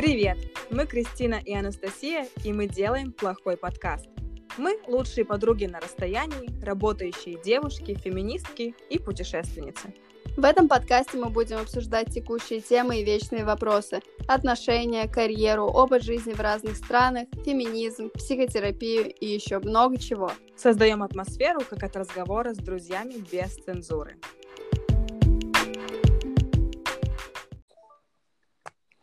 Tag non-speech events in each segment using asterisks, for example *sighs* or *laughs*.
Привет! Мы Кристина и Анастасия, и мы делаем плохой подкаст. Мы лучшие подруги на расстоянии, работающие девушки, феминистки и путешественницы. В этом подкасте мы будем обсуждать текущие темы и вечные вопросы. Отношения, карьеру, опыт жизни в разных странах, феминизм, психотерапию и еще много чего. Создаем атмосферу, как от разговора с друзьями без цензуры.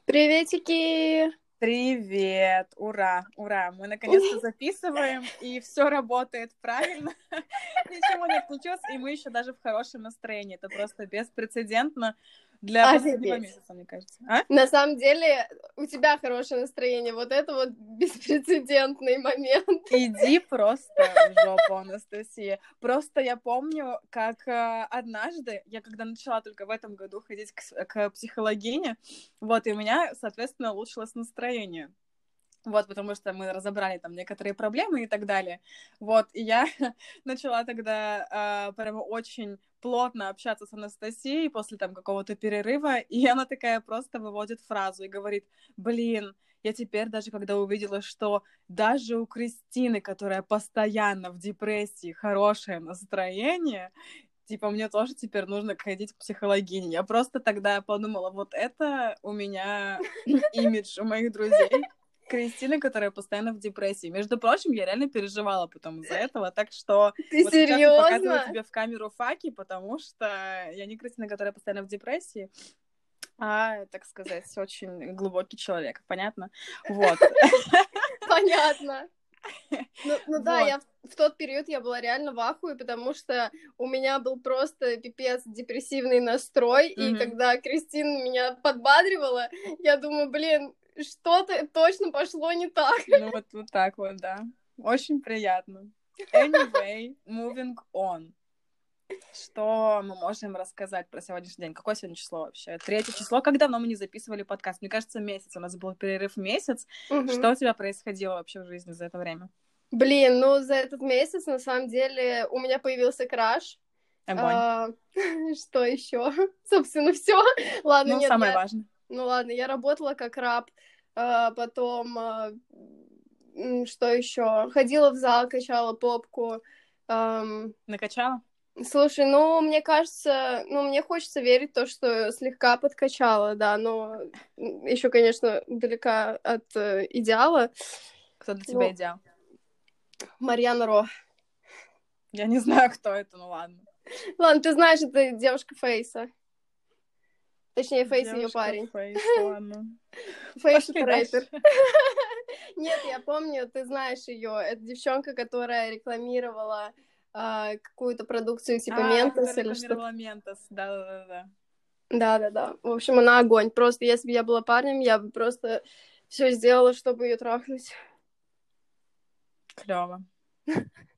Приветики! Привет! Ура! Ура! Мы наконец-то записываем, и все работает правильно. *laughs* Ничего не отключилось, и мы еще даже в хорошем настроении. Это просто беспрецедентно для Офигеть. последнего месяца, мне кажется. А? На самом деле, у тебя хорошее настроение. Вот это вот беспрецедентный момент. *laughs* Иди просто в жопу, Анастасия. Просто я помню, как э, однажды, я когда начала только в этом году ходить к, к психологине, вот, и у меня, соответственно, улучшилось настроение. Вот, потому что мы разобрали там некоторые проблемы и так далее. Вот, и я *laughs* начала тогда э, прямо очень плотно общаться с Анастасией после там какого-то перерыва, *laughs* и она такая просто выводит фразу и говорит, блин, я теперь даже когда увидела, что даже у Кристины, которая постоянно в депрессии, хорошее настроение, типа, мне тоже теперь нужно ходить к психологине. Я просто тогда подумала, вот это у меня *laughs* имидж у моих друзей. Кристина, которая постоянно в депрессии. Между прочим, я реально переживала потом из-за этого, так что Ты вот сейчас я показываю серьезно? тебе в камеру факи, потому что я не Кристина, которая постоянно в депрессии, а, так сказать, очень глубокий человек, понятно? Вот. Понятно. Ну, ну да, Вот. я в, в тот период я была реально в ахуе, потому что у меня был просто пипец депрессивный настрой, и Мгм. когда Кристина меня подбадривала, я думаю, блин, что-то точно пошло не так. Ну вот, вот так вот, да. Очень приятно. Anyway, moving on. Что мы можем рассказать про сегодняшний день? Какое сегодня число вообще? Третье число. Как давно мы не записывали подкаст? Мне кажется, месяц. У нас был перерыв месяц. Мгм. Что у тебя происходило вообще в жизни за это время? Блин, ну за этот месяц на самом деле у меня появился краш. Огонь. А, *laughs* что еще? *laughs* Собственно, все. Ладно, ну, нет, самое я- важное. Ну ладно, я работала как раб, а, потом а, что еще? Ходила в зал, качала попку. Накачала? Слушай, ну мне кажется, ну мне хочется верить в то, что слегка подкачала, да, но еще, конечно, далека от э, идеала. Кто для тебя Ну. идеал? Марьяна Ро. Я не знаю, кто это, ну ладно. Ладно, ты знаешь, это девушка Фейса. Точнее, Фейс ее парень. Фейс, *laughs* ладно. Фейс рэпер. *laughs* Нет, я помню, ты знаешь ее. Это девчонка, которая рекламировала а, какую-то продукцию типа А, Ментос или что-то. рекламировала Ментос, да-да-да. Да-да-да. В общем, она огонь. Просто если бы я была парнем, я бы просто все сделала, чтобы ее трахнуть. Клево. *laughs*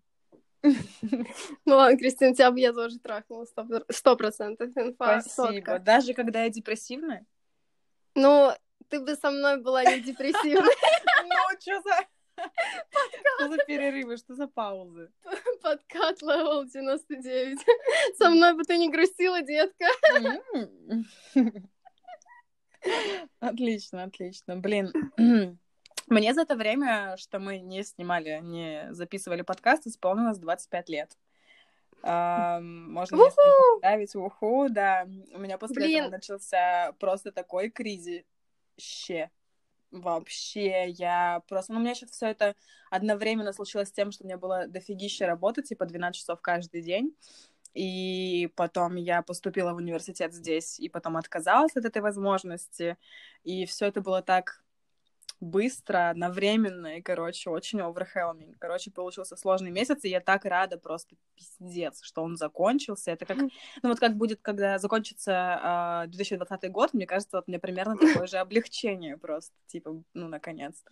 Ну ладно, Кристина, тебя бы я тоже трахнула сто- процентов. Спасибо. Даже когда я депрессивная? Ну, ты бы со мной была не депрессивной. Ну, что за... Что за перерывы, что за паузы? Подкат level 99. Со мной бы ты не грустила, детка. Отлично, отлично. Блин, мне за это время, что мы не снимали, не записывали подкаст, исполнилось 25 лет. Можно мне Уху! ставить уху, да. У меня после этого начался просто такой кризище. Вообще, я просто... Ну, у меня сейчас все это одновременно случилось с тем, что у меня было дофигища работы, типа 12 часов каждый день. И потом я поступила в университет здесь, и потом отказалась от этой возможности. И все это было так быстро, одновременно, и, короче, очень overwhelming. Короче, получился сложный месяц, и я так рада, просто пиздец, что он закончился. Это как, ну вот как будет, когда закончится а, 2020 год, мне кажется, вот мне примерно *laughs* такое же облегчение просто, типа, ну, наконец-то.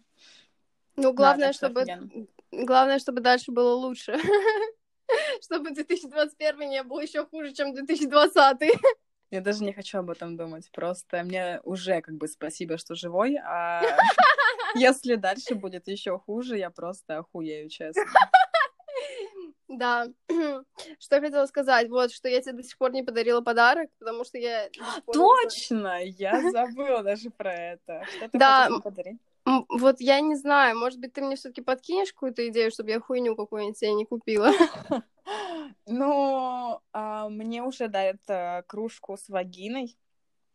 Ну, главное, что чтобы... офигенно. Главное, чтобы дальше было лучше. *laughs* Чтобы 2021 не был еще хуже, чем 2020. Я даже не хочу об этом думать. Просто мне уже как бы спасибо, что живой, а *laughs* если дальше будет еще хуже, я просто охуею, честно. *laughs* Да. *clears throat* Что я хотела сказать, вот, что я тебе до сих пор не подарила подарок, потому что я... Точно! Я *laughs* забыла даже про это. Что ты Да, подарить? Вот я не знаю, может быть, ты мне все-таки подкинешь какую-то идею, чтобы я хуйню какую-нибудь себе не купила. Ну, мне уже дают э, кружку с вагиной.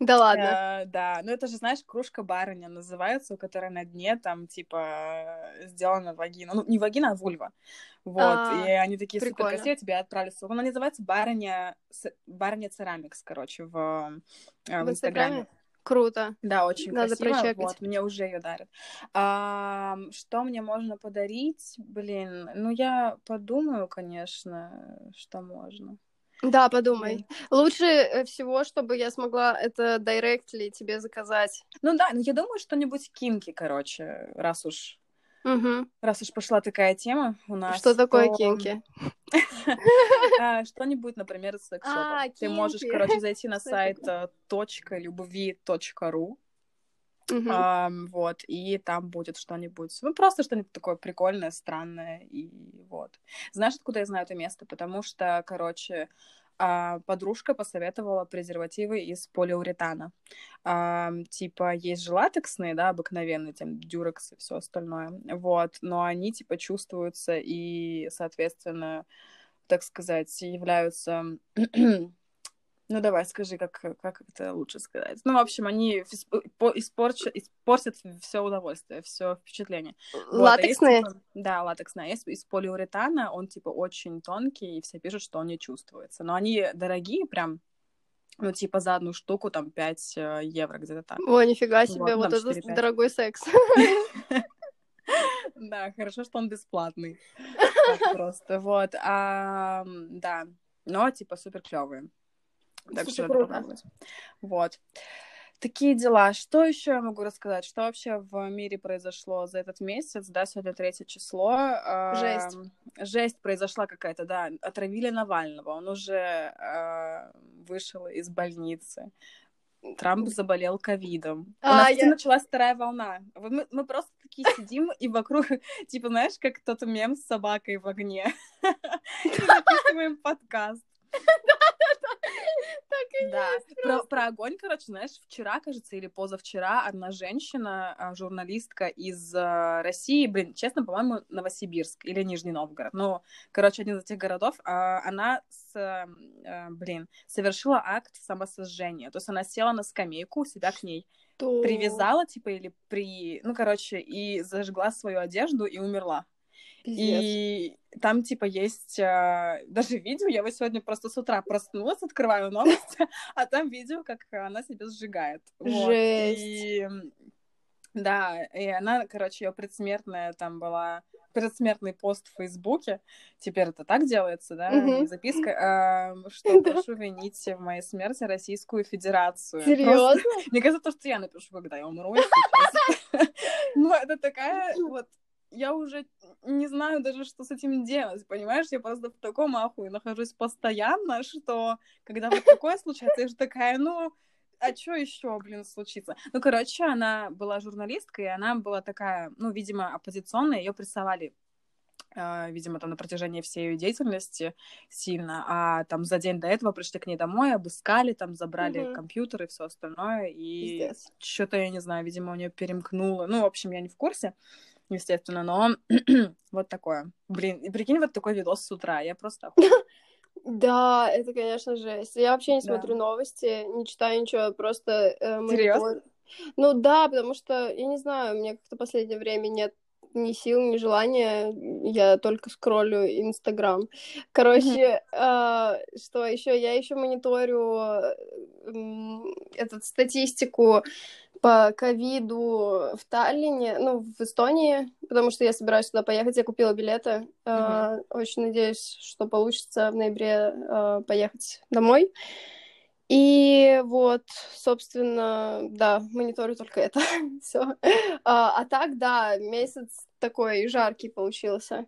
Да ладно. Э, да, ну это же, знаешь, кружка барыня называется, у которой на дне там, типа, э, сделана вагина. Ну, не вагина, а вульва. Вот, А, и они такие супер прикольно. красивые, тебе отправили ссылку. Она называется барыня, барыня Церамикс, короче, в, э, в В. Инстаграме? Круто. Да, очень Надо красиво. прочекать. Вот, мне уже ее дарят. А, что мне можно подарить? Блин, ну я подумаю, конечно, что можно. Да, подумай. Лучше э, всего, чтобы я смогла это директли тебе заказать. Ну да, ну я думаю, что-нибудь кинки, короче, раз уж Мгм. раз уж пошла такая тема у нас. Что такое то, кинки? *laughs* а, Что-нибудь, например, из. А, Ты можешь, короче, зайти на сайт э, точка любви точка ру, Мгм. ам, вот, и там будет что-нибудь, ну, просто что-нибудь такое прикольное, странное, и вот. Знаешь, откуда я знаю это место? Потому что, короче, а, подружка посоветовала презервативы из полиуретана. Ам, типа, есть же латексные, да, обыкновенные, там, дюрекс и все остальное, вот, но они, типа, чувствуются и, соответственно, так сказать, являются... Ну, давай, скажи, как, как это лучше сказать. Ну, в общем, они исп- по- испорча- испортят все удовольствие, все впечатление. Вот, а есть, Латексные? да, латексные. А Есть из полиуретана, он, типа, очень тонкий, и все пишут, что он не чувствуется. Но они дорогие прям, ну, типа, за одну штуку, там, 5 евро где-то так. О, нифига себе, Вот, вот там это 4-5. дорогой секс. *laughs* Да, хорошо, что он бесплатный. Просто, вот. Да, но, типа, супер клевые. Так Слушай, что надо круто. попробовать. Вот. Такие дела. Что еще я могу рассказать? Что вообще в мире произошло за этот месяц? Да, сегодня третье число. Жесть. Жесть произошла какая-то, да. Отравили Навального. Он уже а, вышел из больницы. Трамп заболел ковидом. У А, нас кстати, я- началась вторая волна. Мы, мы просто такие сидим и вокруг, *laughs* типа, знаешь, как тот мем с собакой в огне. *laughs* И записываем подкаст. Да, про, про огонь, короче, знаешь, вчера, кажется, или позавчера одна женщина, а, журналистка из а, России, блин, честно, по-моему, Новосибирск или Нижний Новгород, ну, короче, один из этих городов, а, она, с, блин, совершила акт самосожжения, то есть она села на скамейку, себя к ней привязала, типа, или при, ну, короче, и зажгла свою одежду и умерла. Пиздец. И там, типа, есть а, даже видео, я вот сегодня просто с утра проснулась, открываю новости, *laughs* а там видео, как она себя сжигает. Вот. Жесть. И, да, и она, короче, ее предсмертная там была, предсмертный пост в Фейсбуке, теперь это так делается, да, и записка, а, что *laughs* Да. прошу винить в моей смерти Российскую Федерацию. Просто- Серьезно? *laughs* мне кажется, то, что я напишу, когда я умру. Ну, это такая вот... Я уже не знаю даже, что с этим делать, понимаешь? Я просто в таком ахуе нахожусь постоянно, что когда вот такое случается, я же такая, ну, а что еще, блин, случится? Ну, короче, она была журналисткой, и она была такая, ну, видимо, оппозиционная, ее прессовали э, видимо, там на протяжении всей ее деятельности сильно, а там за день до этого пришли к ней домой, обыскали, там забрали Мгм. компьютер и все остальное, и что-то, я не знаю, видимо, у нее перемкнуло. Ну, в общем, я не в курсе, естественно, но *clears throat* вот такое. Блин, и прикинь, вот такой видос с утра, я просто... *laughs* Да, это, конечно, жесть. Я вообще не Да. смотрю новости, не читаю ничего, просто э, Серьезно? Ну да, потому что, я не знаю, у меня как-то последнее время нет ни сил, ни желания, я только скроллю Инстаграм. Короче, а, что еще? Я еще мониторю э, этот статистику по ковиду в Таллине, ну, в Эстонии, потому что я собираюсь туда поехать, я купила билеты. А, Очень надеюсь, что получится в ноябре а, поехать домой. И вот, собственно, да, мониторю только это. *laughs* Все. А, а так, да, месяц такой жаркий получился.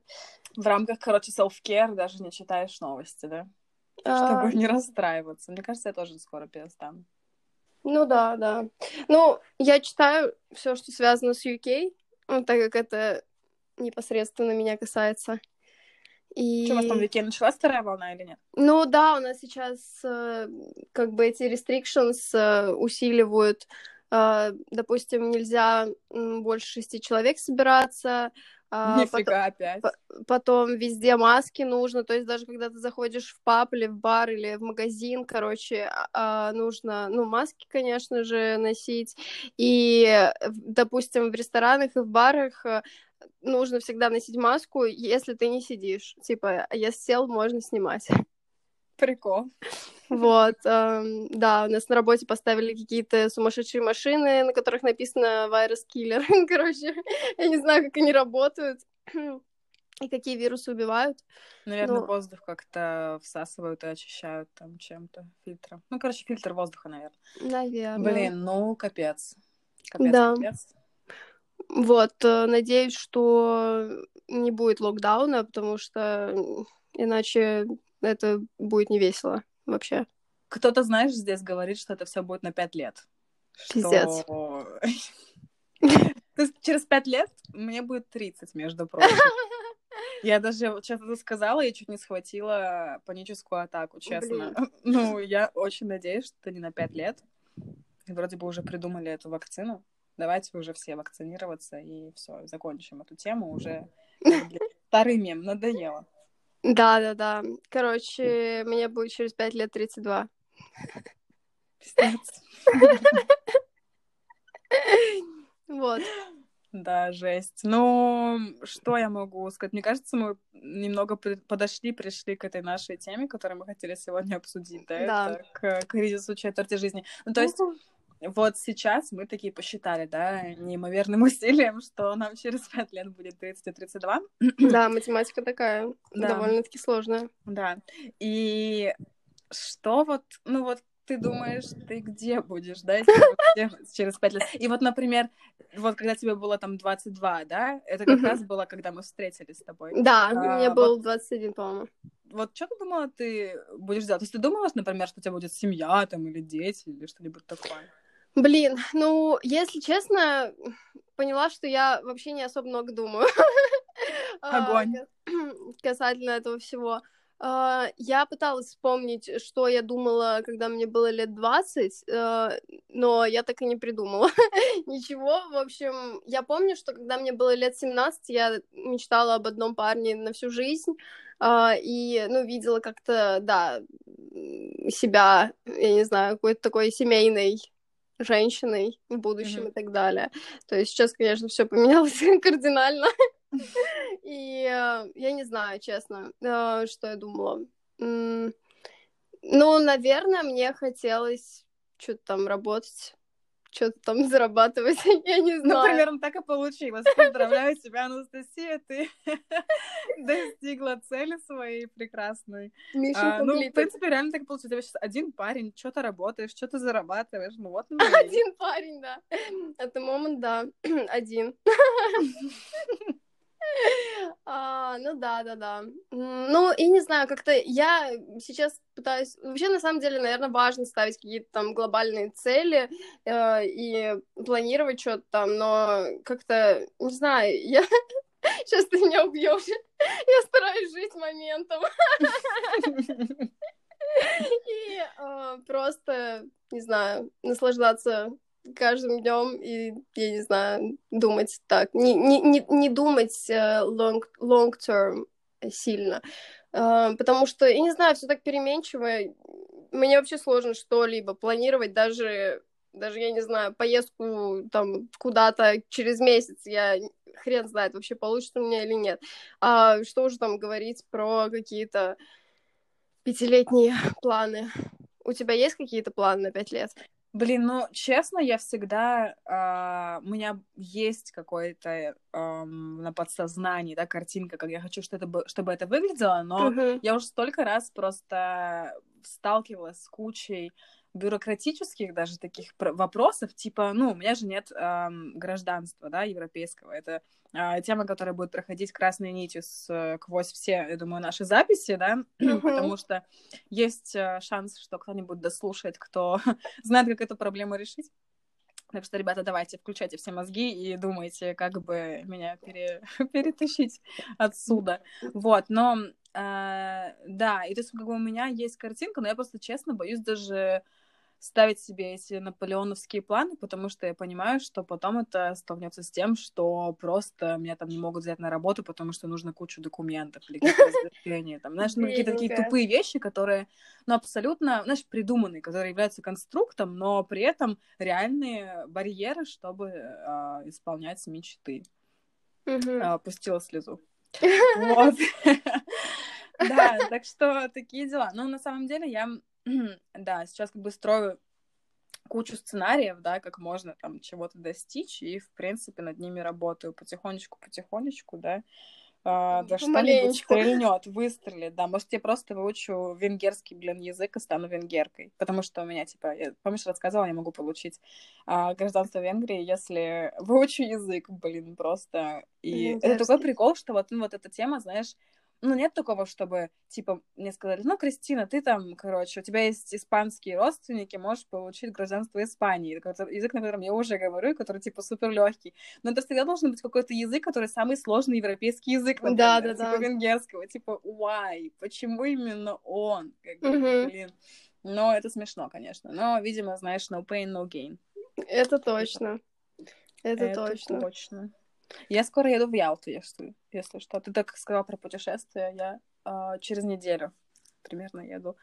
В рамках, короче, self-care даже не читаешь новости, да? А, Чтобы не расстраиваться. Мне кажется, я тоже скоро перестану. Ну да, да. Ну, я читаю все, что связано с UK, ну, так как это непосредственно меня касается. И... Что, у вас там в веке началась вторая волна или нет? Ну да, у нас сейчас э, как бы эти restrictions э, усиливают. Э, допустим, нельзя больше шести человек собираться. А, Нифига потом, опять. Потом везде маски нужно, то есть даже когда ты заходишь в паб или в бар или в магазин, короче, а, нужно, ну, маски, конечно же, носить. И, допустим, в ресторанах и в барах нужно всегда носить маску, если ты не сидишь. Типа, я сел, можно снимать. Прикол. Вот, эм, да, у нас на работе поставили какие-то сумасшедшие машины, на которых написано «Вирус киллер». *laughs* Короче, я не знаю, как они работают *clears throat* и какие вирусы убивают. Наверное, но... воздух как-то всасывают и очищают там чем-то, фильтром. Ну, короче, фильтр воздуха, наверное. Наверное. Блин, ну, капец. Капец, да. капец. Вот, э, надеюсь, что не будет локдауна, потому что иначе это будет не весело вообще. Кто-то, знаешь, здесь говорит, что это все будет на пять лет. Пиздец. Что... То есть через пять лет мне будет 30, между прочим. *laughs* Я даже сейчас это сказала, я чуть не схватила паническую атаку, честно. Блин. *laughs* Ну, я очень надеюсь, что это не на пять лет. И вроде бы уже придумали эту вакцину давайте уже все вакцинироваться и все, закончим эту тему уже. Старый мем, надоело. Да, да, да. Короче, мне будет через пять лет 32. Пиздец. Вот. Да, жесть. Ну, что я могу сказать? Мне кажется, мы немного подошли, пришли к этой нашей теме, которую мы хотели сегодня обсудить, да? Да. Это к кризису четверти жизни. Ну, то есть, вот сейчас мы такие посчитали, да, неимоверным *laughs* усилием, что нам через пять лет будет 30 и 32. Да, *clears throat* математика такая, да. довольно-таки сложная. Да, и что вот, ну вот ты думаешь, ты где будешь, да, *laughs* через пять лет? И вот, например, вот когда тебе было там 22, да, это как раз было, когда мы встретились с тобой. Да, а, мне вот, был 21, по-моему. Вот что ты думала, ты будешь делать? То есть ты думала, например, что у тебя будет семья там или дети или что-нибудь такое? Блин, ну, если честно, поняла, что я вообще не особо много думаю. *laughs* Огонь. *clears throat* Касательно этого всего. А, я пыталась вспомнить, что я думала, когда мне было лет 20, э, но я так и не придумала *laughs* ничего. В общем, я помню, что когда мне было лет 17, я мечтала об одном парне на всю жизнь, а, и, ну, видела как-то, да, себя, я не знаю, какой-то такой семейной женщиной в будущем mm-hmm. и так далее. То есть сейчас, конечно, все поменялось *laughs* кардинально. *laughs* И э, я не знаю, честно, э, что я думала. Ну, наверное, мне хотелось что-то там работать что-то там зарабатывать, *laughs* я не знаю. Ну, примерно так и получилось. Поздравляю тебя, Анастасия, ты *laughs* достигла цели своей прекрасной. А, ну, в принципе, реально так получилось. У тебя сейчас один парень, что-то работаешь, что-то зарабатываешь, ну вот. *laughs* Один парень, да. Это момент, да, *clears throat* один. А, ну да, да, да. Ну, и не знаю, как-то я сейчас пытаюсь... Вообще, на самом деле, наверное, важно ставить какие-то там глобальные цели э, и планировать что-то там, но как-то, не знаю, я... *laughs* Сейчас ты меня убьешь. Я стараюсь жить моментом. *laughs* И э, просто, не знаю, наслаждаться каждым днем и, я не знаю, думать так. Не, не, не, не думать uh, long, long term сильно. Uh, потому что, я не знаю, все так переменчиво. Мне вообще сложно что-либо планировать, даже, даже, я не знаю, поездку там куда-то через месяц. Я хрен знает, вообще получится у меня или нет. А что уже там говорить про какие-то пятилетние планы? У тебя есть какие-то планы на пять лет? Блин, ну, честно, я всегда... Э, у меня есть какой-то э, на подсознании, да, картинка, как я хочу, что это, чтобы это выглядело, но uh-huh. я уже столько раз просто сталкивалась с кучей бюрократических даже таких вопросов, типа, ну, у меня же нет эм, гражданства, да, европейского. Это э, тема, которая будет проходить красной нитью сквозь все, я думаю, наши записи, да, *clears throat* потому что есть э, шанс, что кто-нибудь дослушает, кто *laughs* знает, как эту проблему решить. Так что, ребята, давайте, включайте все мозги и думайте, как бы меня пере... *laughs* перетащить отсюда. Вот, но А, да, и то есть как бы у меня есть картинка, но я просто честно боюсь даже ставить себе эти наполеоновские планы, потому что я понимаю, что потом это столкнется с тем, что просто меня там не могут взять на работу, потому что нужно кучу документов или какие-то *laughs* там, знаешь, ну, какие-то такие тупые вещи, которые, ну, абсолютно, знаешь, придуманные, которые являются конструктом, но при этом реальные барьеры, чтобы э, исполнять мечты. Мгм. Пустила слезу. *laughs* Вот. *laughs* Да, так что такие дела. Ну, на самом деле, я, да, сейчас как бы строю кучу сценариев, да, как можно там чего-то достичь, и, в принципе, над ними работаю потихонечку-потихонечку, да, а, да что-нибудь стрельнет, выстрелит, да, может, я просто выучу венгерский, блин, язык и стану венгеркой, потому что у меня, типа, я, помнишь, рассказывала, я могу получить а, гражданство Венгрии, если выучу язык, блин, просто, и это такой прикол, что вот, ну, вот эта тема, знаешь, ну, нет такого, чтобы, типа, мне сказали, ну, Кристина, ты там, короче, у тебя есть испанские родственники, можешь получить гражданство Испании. Это язык, на котором я уже говорю, и который, типа, супер легкий. Но это всегда должен быть какой-то язык, который самый сложный европейский язык, например, Да, да, типа да. венгерского. Типа, why? Почему именно он? Как бы, Мгм. блин. Но это смешно, конечно. Но, видимо, знаешь, no pain, no gain. Это точно. Это, точно. точно. Я скоро еду в Ялту, если, если что. Ты так сказала про путешествие. Я а, через неделю примерно еду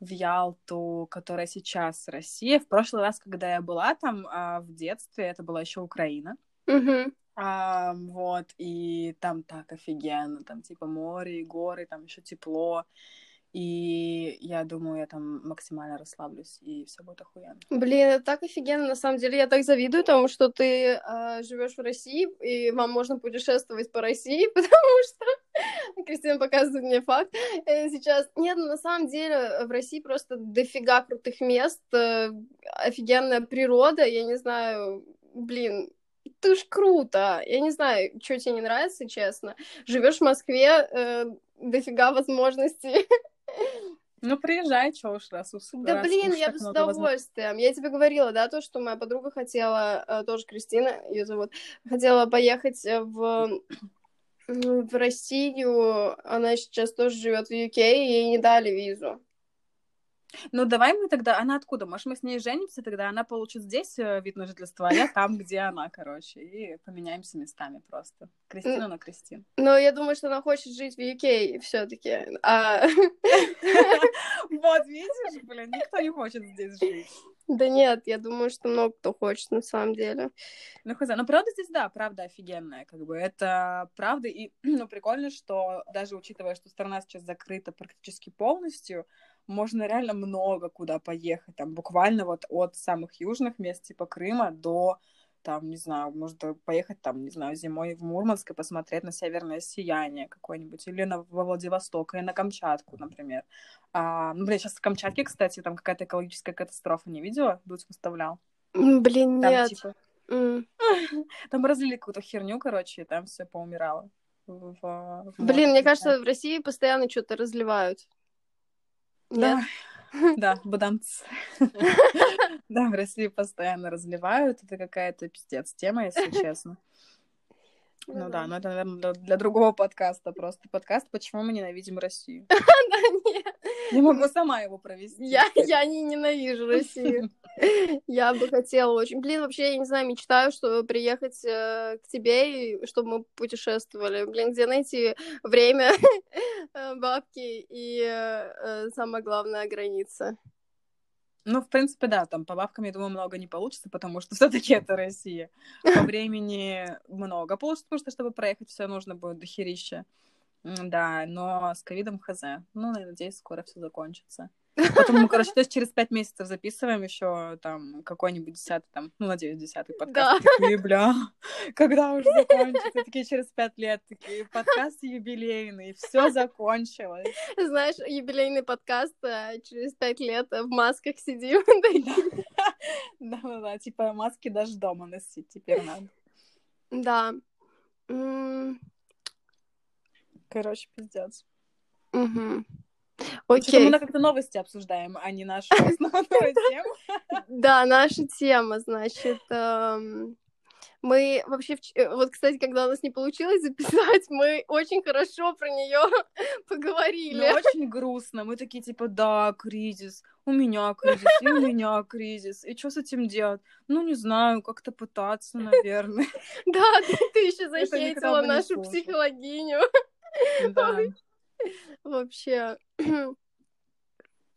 в Ялту, которая сейчас Россия. В прошлый раз, когда я была там а, в детстве, это была еще Украина. Мгм. А, вот, и там так офигенно, там типа море и горы, там еще тепло. И я думаю, я там максимально расслаблюсь, и все будет охуенно. Блин, это так офигенно, на самом деле. Я так завидую тому, что ты живешь в России, и вам можно путешествовать по России, *laughs* потому что Кристина показывает мне факт э, сейчас. Нет, ну, на самом деле в России просто дофига крутых мест, э, офигенная природа, я не знаю, блин, это ж круто. Я не знаю, что тебе не нравится, честно. Живешь в Москве, э, дофига возможностей. *laughs* Ну, приезжай, чё уж, раз уж Да раз блин, я бы с удовольствием. Я тебе говорила, да, то, что моя подруга хотела, э, тоже Кристина, ее зовут, хотела поехать э, в в Россию. Она сейчас тоже живет в UK, и ей не дали визу. Ну, давай мы тогда... Она откуда? Может, мы с ней женимся, тогда она получит здесь э, вид на жительство, а я там, где она, короче. И поменяемся местами просто. Кристину на Кристин. Но я думаю, что она хочет жить в UK все-таки. А... Вот, видишь, блин, никто не хочет здесь жить. Да нет, я думаю, что много кто хочет на самом деле. Ну, хз. Ну, правда здесь, да, правда офигенная, как бы. Это правда. И, *clears throat* ну, прикольно, что даже учитывая, что страна сейчас закрыта практически полностью, можно реально много куда поехать. Там буквально вот от самых южных мест, типа Крыма, до там, не знаю, можно поехать там, не знаю, зимой в Мурманск и посмотреть на северное сияние какое-нибудь, или на, во Владивосток, или на Камчатку, например. А, ну, блин, сейчас в Камчатке, кстати, там какая-то экологическая катастрофа, не видела? Дудь выставлял. Блин, Там, нет. типа, М. *laughs* там разлили какую-то херню, короче, и там все поумирало. В- в- Блин, мне кажется, в России постоянно что-то разливают. Нет? Да, *laughs* да, бадамц. *laughs* Да, в России постоянно разливают. Это какая-то пиздец тема, если *laughs* честно. Ну да, но это, наверное, для, для другого подкаста просто. Подкаст «Почему мы ненавидим Россию». Нет. Не могу сама его провести. Я, я не ненавижу Россию. Я бы хотела очень. Блин, вообще, я не знаю, мечтаю, чтобы приехать э, к тебе и чтобы мы путешествовали. Блин, где найти время, *laughs* э, бабки и, э, э, самое главное, граница. Ну, в принципе, да, там по бабкам, я думаю, много не получится, потому что *laughs* все-таки это Россия. По времени много получится, потому что, чтобы проехать, все нужно будет до херища. М, Да, но с ковидом хз. Ну, я надеюсь, скоро все закончится. *laughs* Потом мы, короче, то есть через пять месяцев записываем еще там какой-нибудь десятый, там, ну, надеюсь, десятый подкаст. Да. Такие, бля, *laughs* когда уже закончится? Такие через пять лет, такие, подкаст юбилейный, все *laughs* закончилось. Знаешь, юбилейный подкаст э, через пять лет э, в масках сидим. Да-да-да, типа маски даже дома носить теперь надо. Да. Короче, пиздец. Что-то Окей. мы как-то новости обсуждаем, а не нашу основную *laughs* тему. Да, наша тема, значит, эм, Мы вообще, э, вот, кстати, когда у нас не получилось записать, мы очень хорошо про нее *laughs* поговорили. Ну, очень грустно. Мы такие, типа, да, кризис, у меня кризис, и у *laughs* меня кризис. И что с этим делать? Ну, не знаю, как-то пытаться, наверное. Да, ты еще захейтила нашу психологиню. *laughs* Да. Вообще. *clears throat*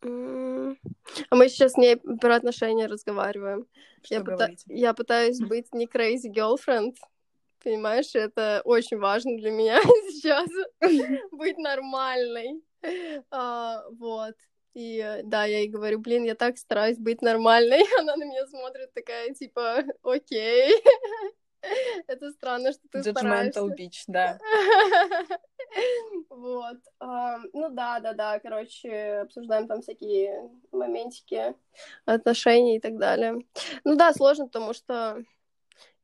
А мы сейчас с ней про отношения разговариваем. я, пыта... я пытаюсь быть не crazy girlfriend. Понимаешь, это очень важно для меня *laughs* сейчас *laughs* быть нормальной. А, вот. И да, я ей говорю, блин, я так стараюсь быть нормальной. Она на меня смотрит такая, типа, окей. *laughs* Это странно, что ты стараешься. bitch, да. *laughs* Вот. Ну да, да, да. Короче, обсуждаем там всякие моментики отношений и так далее. Ну да, сложно, потому что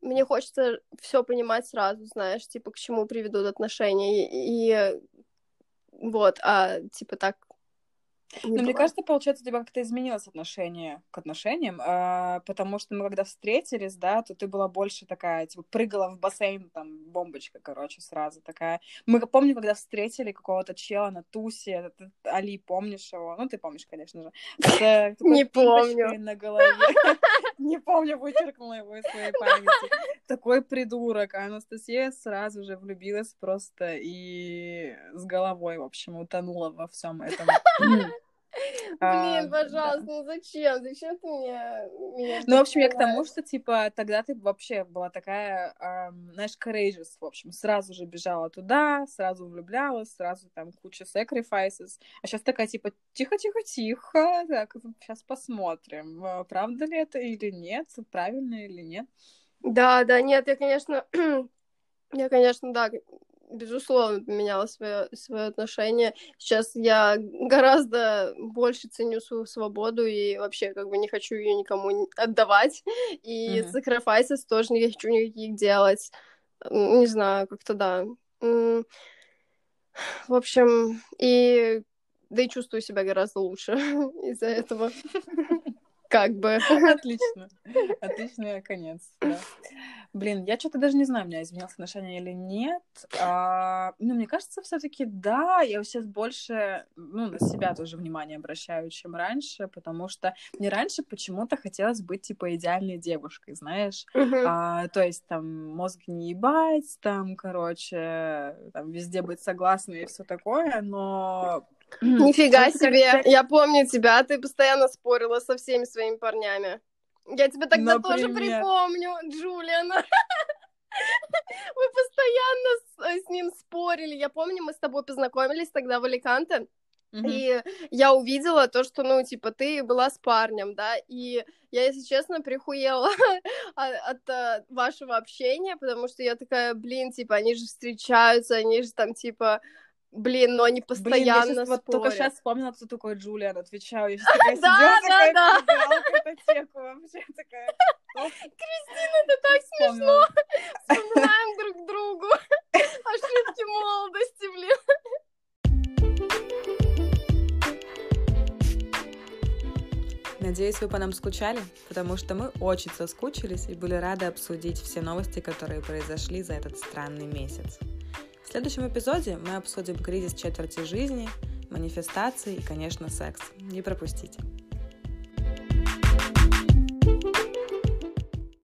мне хочется все понимать сразу, знаешь, типа, к чему приведут отношения. И, и вот, а типа так не Но мне кажется, получается, у тебя как-то изменилось отношение к отношениям, э, потому что мы когда встретились, да, то ты была больше такая, типа, прыгала в бассейн, там, бомбочка, короче, сразу такая. Мы помню, когда встретили какого-то чела на тусе, Али, помнишь его? Ну, ты помнишь, конечно же. *laughs* Не помню. на голове. *laughs* Не помню, вычеркнула его из своей памяти. Такой придурок. А Анастасия сразу же влюбилась просто и с головой, в общем, утонула во всем этом. *laughs* Блин, пожалуйста, ну зачем? Зачем ты мне... ну, в общем, я к тому, что, типа, тогда ты вообще была такая, знаешь, courageous, в общем, сразу же бежала туда, сразу влюблялась, сразу там куча sacrifices, а сейчас такая, типа, тихо-тихо-тихо, так, сейчас посмотрим, а, правда ли это или нет, правильно или нет. Да, да, нет, я, конечно, *clears throat* я, конечно, да, безусловно, поменяла свое, свое отношение. Сейчас я гораздо больше ценю свою свободу и вообще как бы не хочу ее никому отдавать. И mm-hmm. sacrifices тоже не хочу никаких делать. Не знаю, как-то да. *sighs* В общем, и да и чувствую себя гораздо лучше *laughs* из-за этого. *laughs* Как бы. Отлично. Отличный конец. Да. Блин, я что-то даже не знаю, у меня изменилось отношение или нет. А, ну, мне кажется, все-таки да, я сейчас больше, ну, на себя тоже внимание обращаю, чем раньше, потому что мне раньше почему-то хотелось быть, типа, идеальной девушкой, знаешь. Uh-huh. А, то есть, там, мозг не ебать, там, короче, там, везде быть согласной и все такое, но *clears throat* Нифига себе, я помню тебя, ты постоянно спорила со всеми своими парнями. Я тебя тогда Например? тоже припомню, Джулиана. *laughs* Мы постоянно с, с ним спорили. Я помню, мы с тобой познакомились тогда в Аликанте. Mm-hmm. И я увидела то, что, ну, типа, ты была с парнем, да, и я, если честно, прихуела *laughs* от, от, от вашего общения, потому что я такая, блин, типа, они же встречаются, они же там, типа, Блин, но они постоянно Блин, я вот только сейчас вспомнила, кто такой Джулиан, отвечаю. Я сейчас такая *laughs* сидела, такая, да, да. вообще такая... Кристина, это так смешно. Вспоминаем друг другу *laughs* ошибки молодости, блин. Надеюсь, вы по нам скучали, потому что мы очень соскучились и были рады обсудить все новости, которые произошли за этот странный месяц. В следующем эпизоде мы обсудим кризис четверти жизни, манифестации и, конечно, секс. Не пропустите.